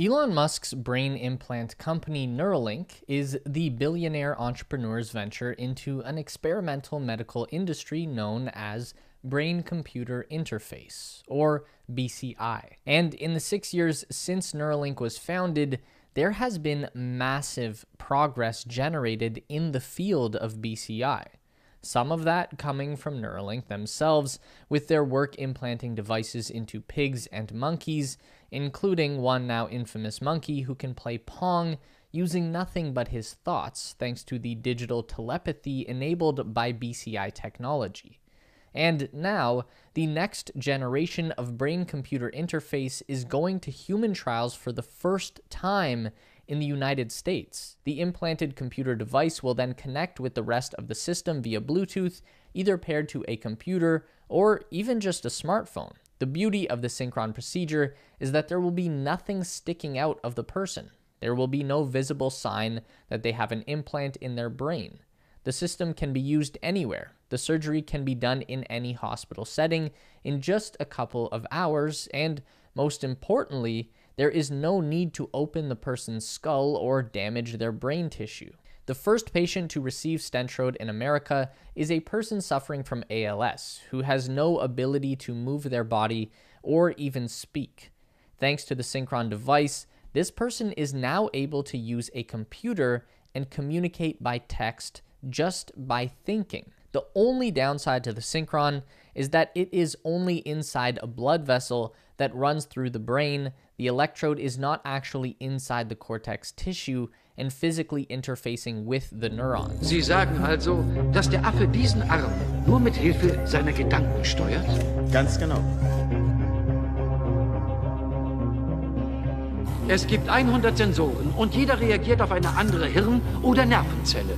Elon Musk's brain implant company Neuralink is the billionaire entrepreneur's venture into an experimental medical industry known as brain computer interface, or BCI. And in the six years since Neuralink was founded, there has been massive progress generated in the field of BCI. Some of that coming from Neuralink themselves, with their work implanting devices into pigs and monkeys, including one now infamous monkey who can play Pong using nothing but his thoughts thanks to the digital telepathy enabled by BCI technology. And now, the next generation of brain computer interface is going to human trials for the first time in the United States. The implanted computer device will then connect with the rest of the system via Bluetooth, either paired to a computer or even just a smartphone. The beauty of the synchron procedure is that there will be nothing sticking out of the person. There will be no visible sign that they have an implant in their brain. The system can be used anywhere. The surgery can be done in any hospital setting in just a couple of hours, and most importantly, there is no need to open the person's skull or damage their brain tissue. The first patient to receive Stentrode in America is a person suffering from ALS who has no ability to move their body or even speak. Thanks to the Synchron device, this person is now able to use a computer and communicate by text just by thinking. The only downside to the Synchron is that it is only inside a blood vessel that runs through the brain. The electrode is not actually inside the cortex tissue and physically interfacing with the neurons. Sie sagen also, dass der Affe diesen Arm nur mit Hilfe seiner Gedanken steuert? Ganz genau. Es gibt 100 Sensoren und jeder reagiert auf eine andere Hirn- oder Nervenzelle.